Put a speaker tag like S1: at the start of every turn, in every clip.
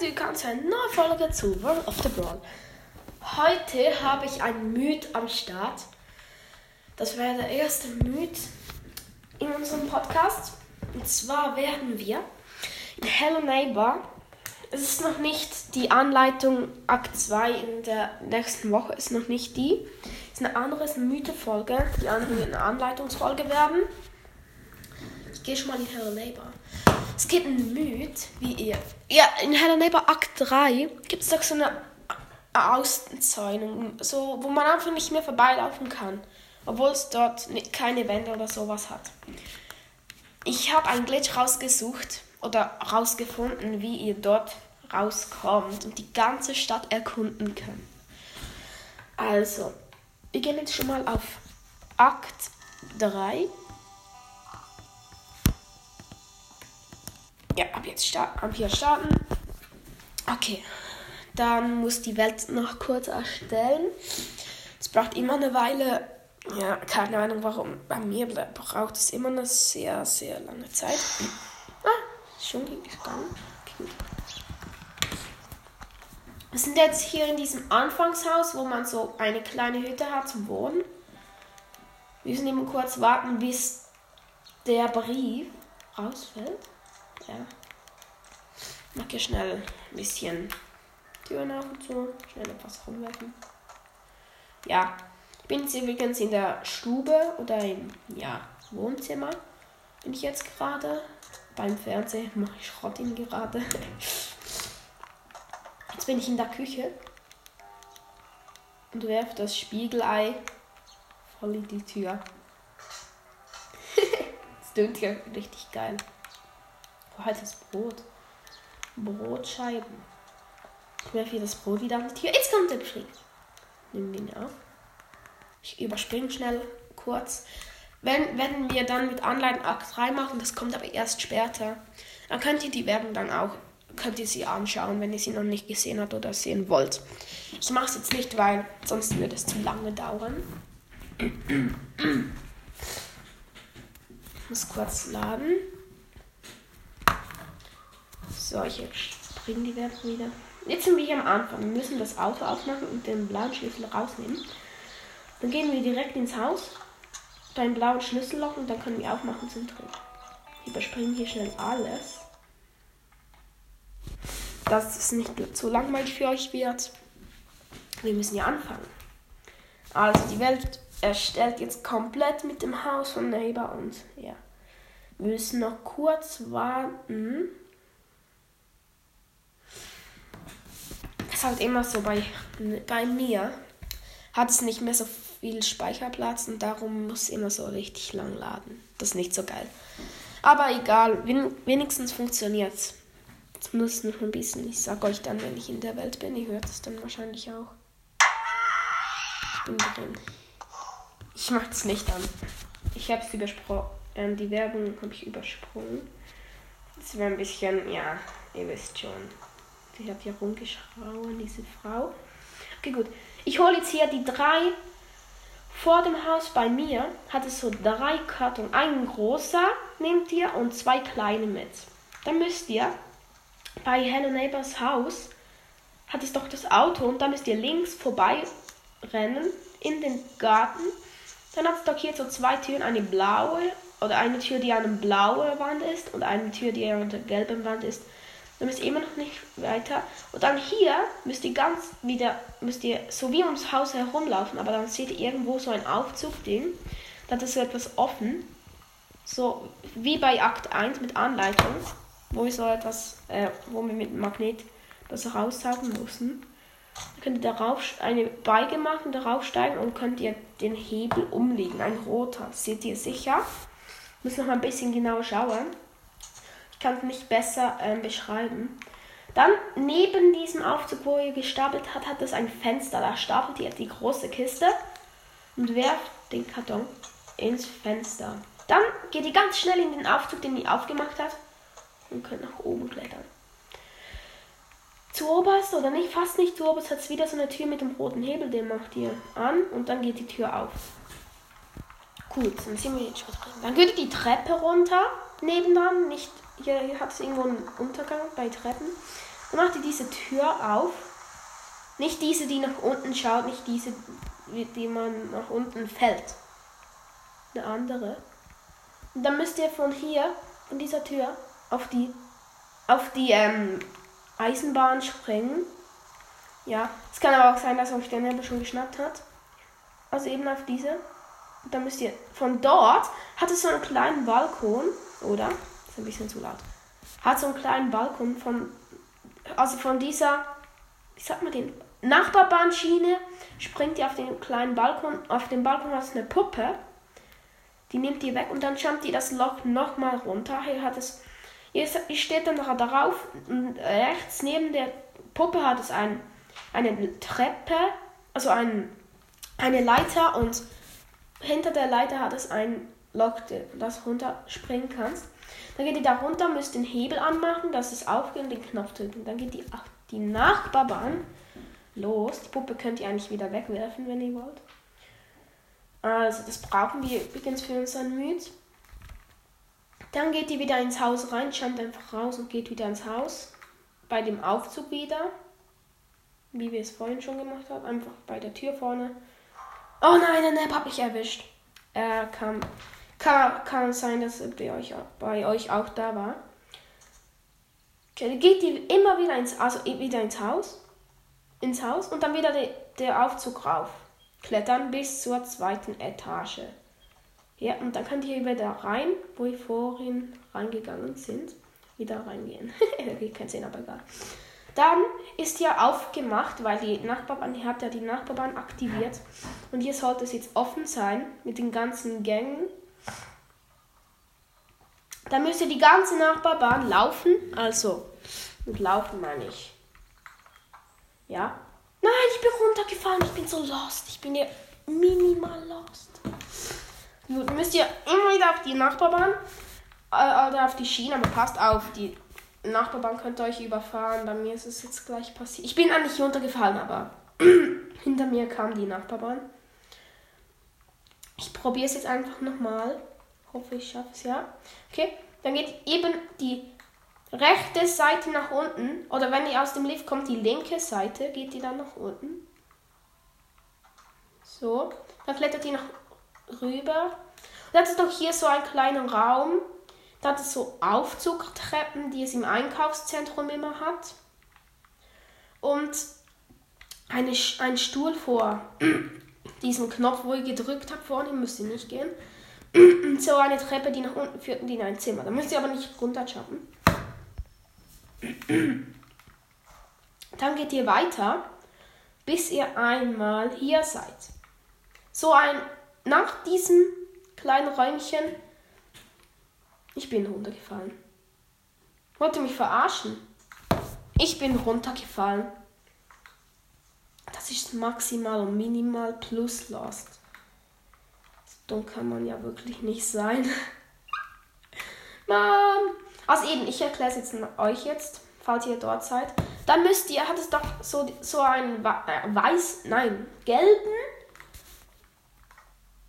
S1: herzlich willkommen zu einer neuen Folge zu World of the Brawl. Heute habe ich einen Myth am Start. Das wäre der erste Myth in unserem Podcast. Und zwar werden wir in Hello Neighbor. Es ist noch nicht die Anleitung Akt 2 in der nächsten Woche, ist noch nicht die. Es ist eine andere, ist eine Mythe-Folge. Die eine Anleitungsfolge werden. Ich gehe schon mal in Hello Neighbor. Es gibt einen Myth, wie ihr. Ja, in Hello Neighbor Akt 3 gibt es doch so eine Außenzäunung, so, wo man einfach nicht mehr vorbeilaufen kann. Obwohl es dort keine Wände oder sowas hat. Ich habe einen Glitch rausgesucht oder rausgefunden, wie ihr dort rauskommt und die ganze Stadt erkunden könnt. Also, wir gehen jetzt schon mal auf Akt 3. Ja, ab jetzt start, ab hier starten. Okay. Dann muss die Welt noch kurz erstellen. Es braucht immer eine Weile. Ja, keine Ahnung warum. Bei mir braucht es immer eine sehr, sehr lange Zeit. Ah, schon gegangen. Wir sind jetzt hier in diesem Anfangshaus, wo man so eine kleine Hütte hat zum Wohnen. Wir müssen eben kurz warten, bis der Brief rausfällt. Ja. Mach hier schnell ein bisschen Türen auf und so. Schnell etwas rumwerfen. Ja. Ich bin jetzt übrigens in der Stube oder im ja, Wohnzimmer. Bin ich jetzt gerade. Beim Fernsehen mache ich Schrott in gerade. Jetzt bin ich in der Küche. Und werfe das Spiegelei voll in die Tür. das tönt ja richtig geil. Heißes Brot. Brotscheiben. Ich werfe das Brot wieder an die Tür. Jetzt kommt der. Nehmen wir ihn auf. Ich überspringe schnell kurz. Wenn, wenn wir dann mit Anleitung Akt 3 machen, das kommt aber erst später, dann könnt ihr die Werbung dann auch, könnt ihr sie anschauen, wenn ihr sie noch nicht gesehen habt oder sehen wollt. Ich mache es jetzt nicht, weil sonst würde es zu lange dauern. Ich muss kurz laden. So, ich springe die Werbung wieder. Jetzt sind wir hier am Anfang. Wir müssen das Auto aufmachen und den blauen Schlüssel rausnehmen. Dann gehen wir direkt ins Haus, beim blauen Schlüsselloch und dann können wir aufmachen zum Drin. Wir überspringen hier schnell alles. Dass es nicht zu langweilig für euch wird. Wir müssen ja anfangen. Also die Welt erstellt jetzt komplett mit dem Haus von Neighbor und ja. Wir müssen noch kurz warten. Ist halt immer so bei, bei mir. Hat es nicht mehr so viel Speicherplatz und darum muss immer so richtig lang laden. Das ist nicht so geil. Aber egal, wenigstens funktioniert es. Muss noch ein bisschen. Ich sag euch dann, wenn ich in der Welt bin. Ihr hört es dann wahrscheinlich auch. Ich bin drin. Ich mach das Licht an. Ich habe es übersprungen. Ähm, die Werbung habe ich übersprungen. Das wäre ein bisschen, ja, ihr wisst schon. Die hat hier rumgeschrauen, diese Frau. Okay, gut. Ich hole jetzt hier die drei. Vor dem Haus bei mir hat es so drei Karton. Ein großer nehmt ihr und zwei kleine mit. Dann müsst ihr bei Hello Neighbors Haus hat es doch das Auto und dann müsst ihr links vorbei rennen in den Garten. Dann hat es doch hier so zwei Türen, eine blaue oder eine Tür, die an einer blauen Wand ist und eine Tür, die an der gelben Wand ist. Dann müsst ihr immer noch nicht weiter. Und dann hier müsst ihr ganz wieder, müsst ihr so wie ums Haus herumlaufen, aber dann seht ihr irgendwo so ein Aufzugding. Da ist so etwas offen. So wie bei Akt 1 mit Anleitung, wo wir so etwas, äh, wo wir mit Magnet das raussaugen mussten. Dann könnt ihr darauf eine Beige machen, darauf steigen und könnt ihr den Hebel umlegen. Ein roter. Seht ihr sicher? Muss noch mal ein bisschen genauer schauen kann es nicht besser ähm, beschreiben. Dann neben diesem Aufzug, wo ihr gestapelt hat, hat es ein Fenster. Da stapelt ihr die große Kiste und werft den Karton ins Fenster. Dann geht ihr ganz schnell in den Aufzug, den ihr aufgemacht habt und könnt nach oben klettern. Zu oberst oder nicht, fast nicht zu oberst, hat es wieder so eine Tür mit dem roten Hebel, den macht ihr an und dann geht die Tür auf. Gut, dann sind wir jetzt schon drin. Dann geht ihr die Treppe runter, nebendran, nicht hier hat es irgendwo einen Untergang bei Treppen. Dann macht ihr diese Tür auf. Nicht diese, die nach unten schaut, nicht diese, die man nach unten fällt. Eine andere. Und dann müsst ihr von hier, von dieser Tür, auf die, auf die ähm, Eisenbahn springen. Ja, es kann aber auch sein, dass euch der Nebel schon geschnappt hat. Also eben auf diese. Und dann müsst ihr von dort, hat es so einen kleinen Balkon, oder? Ist ein bisschen zu laut. Hat so einen kleinen Balkon von, also von dieser, wie sagt man den, Nachbarbahnschiene, springt ihr auf den kleinen Balkon. Auf dem Balkon hat es eine Puppe. Die nimmt ihr weg und dann jumpt ihr das Loch nochmal runter. Hier hat es, ihr steht dann noch darauf, rechts neben der Puppe hat es ein, eine Treppe, also ein, eine Leiter und hinter der Leiter hat es ein Loch, das runterspringen kannst. Dann geht ihr da runter, müsst den Hebel anmachen, dass es aufgeht und den Knopf drücken. Dann geht die, die Nachbarbahn los. Die Puppe könnt ihr eigentlich wieder wegwerfen, wenn ihr wollt. Also, das brauchen wir übrigens für unseren Müd. Dann geht ihr wieder ins Haus rein, jumpt einfach raus und geht wieder ins Haus. Bei dem Aufzug wieder. Wie wir es vorhin schon gemacht haben. Einfach bei der Tür vorne. Oh nein, der Nap hat mich erwischt. Er kam. Kann, kann sein, dass er bei euch, bei euch auch da war. Okay, geht ihr immer wieder ins, also wieder ins Haus. Ins Haus und dann wieder de, der Aufzug rauf. Klettern bis zur zweiten Etage. Ja, und dann könnt ihr wieder rein, wo ihr vorhin reingegangen sind. Wieder reingehen. ihr könnt sehen, aber egal. Dann ist hier aufgemacht, weil die Nachbarbahn, ihr habt ja die Nachbarbahn aktiviert. Und hier sollte es jetzt offen sein mit den ganzen Gängen. Da müsst ihr die ganze Nachbarbahn laufen. Also, mit laufen meine ich. Ja. Nein, ich bin runtergefallen. Ich bin so lost. Ich bin ja minimal lost. Gut, müsst ihr immer wieder auf die Nachbarbahn äh, oder auf die Schiene, aber passt auf, die Nachbarbahn könnte euch überfahren. Bei mir ist es jetzt gleich passiert. Ich bin eigentlich runtergefallen, aber hinter mir kam die Nachbarbahn. Ich probiere es jetzt einfach nochmal. Hoffe, ich schaffe es ja. Okay, dann geht eben die rechte Seite nach unten. Oder wenn ihr aus dem Lift kommt, die linke Seite, geht die dann nach unten. So, dann klettert ihr nach rüber. Und dann ist noch hier so ein kleiner Raum. Da hat es so Aufzugtreppen, die es im Einkaufszentrum immer hat. Und eine, ein Stuhl vor diesem Knopf, wo ihr gedrückt habt vorne, müsst ihr nicht gehen. so eine Treppe, die nach unten führt und in ein Zimmer. Da müsst ihr aber nicht runterjumpen. Dann geht ihr weiter, bis ihr einmal hier seid. So ein, nach diesem kleinen Räumchen ich bin runtergefallen. Wollte mich verarschen. Ich bin runtergefallen. Das ist maximal und minimal plus Lost. Dumm kann man ja wirklich nicht sein. Mann. Also eben, ich erkläre es jetzt euch jetzt, falls ihr dort seid. Dann müsst ihr, hat es doch so, so einen äh, weiß, nein, gelben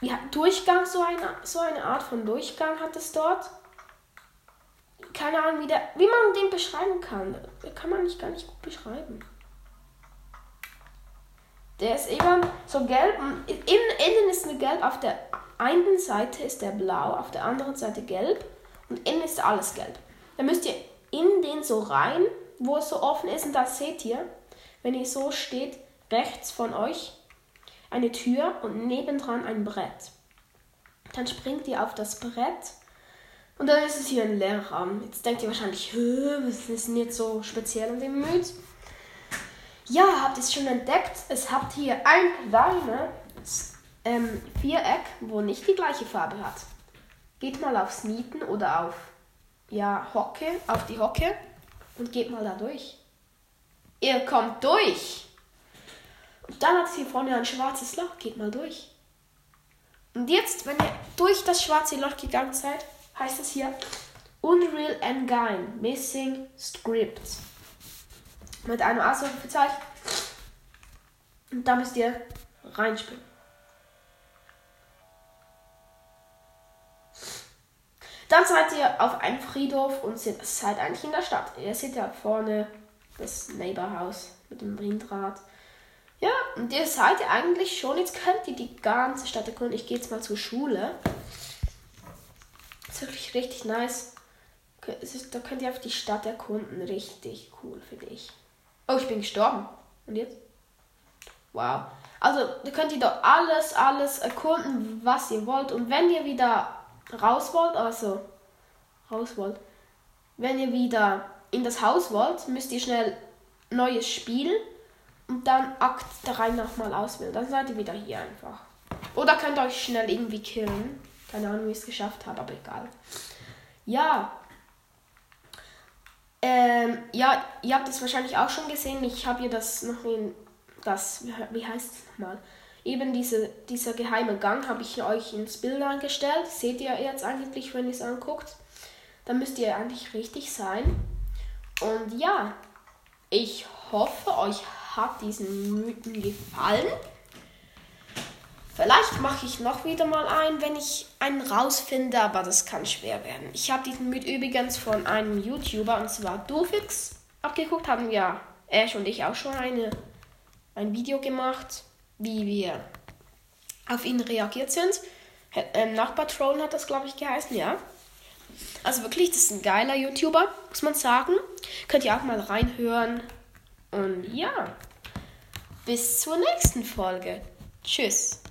S1: ja, Durchgang, so eine, so eine Art von Durchgang hat es dort keine Ahnung, wie, der, wie man den beschreiben kann. Kann man nicht gar nicht gut beschreiben. Der ist eben so gelb und innen ist eine gelb. Auf der einen Seite ist der blau, auf der anderen Seite gelb und innen ist alles gelb. Dann müsst ihr in den so rein, wo es so offen ist und da seht ihr, wenn ihr so steht, rechts von euch eine Tür und nebendran ein Brett. Dann springt ihr auf das Brett und dann ist es hier ein leerer Raum. Jetzt denkt ihr wahrscheinlich, was ist denn jetzt so speziell an dem Müd? Ja, habt ihr es schon entdeckt? Es habt hier ein kleines ähm, Viereck, wo nicht die gleiche Farbe hat. Geht mal aufs Mieten oder auf ja, Hocke, auf die Hocke und geht mal da durch. Ihr kommt durch. Und dann hat es hier vorne ein schwarzes Loch. Geht mal durch. Und jetzt, wenn ihr durch das schwarze Loch gegangen seid, heißt es hier Unreal Engine Missing Script. Mit einem Ausrufezeichen. Und da müsst ihr reinspielen. Dann seid ihr auf einem Friedhof und seid eigentlich in der Stadt. Ihr seht ja vorne Das Neighborhouse mit dem Windrad. Ja, und ihr seid ihr eigentlich schon. Jetzt könnt ihr die ganze Stadt erkunden. Ich gehe jetzt mal zur Schule. Das ist wirklich richtig nice. Da könnt ihr einfach die Stadt erkunden. Richtig cool, finde ich. Oh, ich bin gestorben. Und jetzt? Wow. Also, da könnt ihr doch alles, alles erkunden, was ihr wollt. Und wenn ihr wieder raus wollt, also raus wollt, wenn ihr wieder in das Haus wollt, müsst ihr schnell neues Spiel und dann Akt 3 nochmal auswählen. Dann seid ihr wieder hier einfach. Oder könnt ihr euch schnell irgendwie killen. Keine Ahnung, wie ich es geschafft habe, aber egal. Ja. Ähm, ja, ihr habt es wahrscheinlich auch schon gesehen. Ich habe hier das noch in das, wie heißt es nochmal? Eben diese, dieser geheime Gang habe ich euch ins Bild eingestellt. Seht ihr jetzt eigentlich, wenn ihr es anguckt? Dann müsst ihr eigentlich richtig sein. Und ja, ich hoffe, euch hat diesen Mythen gefallen. Vielleicht mache ich noch wieder mal einen, wenn ich einen rausfinde, aber das kann schwer werden. Ich habe diesen Myth übrigens von einem YouTuber, und zwar Dufix, abgeguckt. Haben ja Ash und ich auch schon eine, ein Video gemacht, wie wir auf ihn reagiert sind. Ähm, Nachbar-Trollen hat das, glaube ich, geheißen, ja. Also wirklich, das ist ein geiler YouTuber, muss man sagen. Könnt ihr auch mal reinhören. Und ja, bis zur nächsten Folge. Tschüss.